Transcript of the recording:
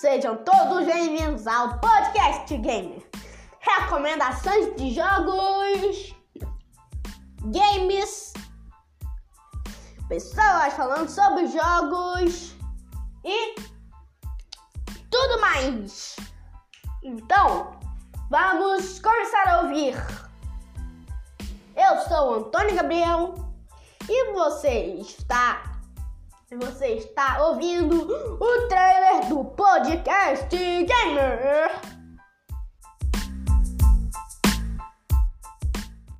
Sejam todos bem-vindos ao Podcast Gamer. Recomendações de jogos, games, pessoas falando sobre jogos e tudo mais. Então, vamos começar a ouvir. Eu sou Antônio Gabriel e você está você está ouvindo o trailer do Podcast Gamer.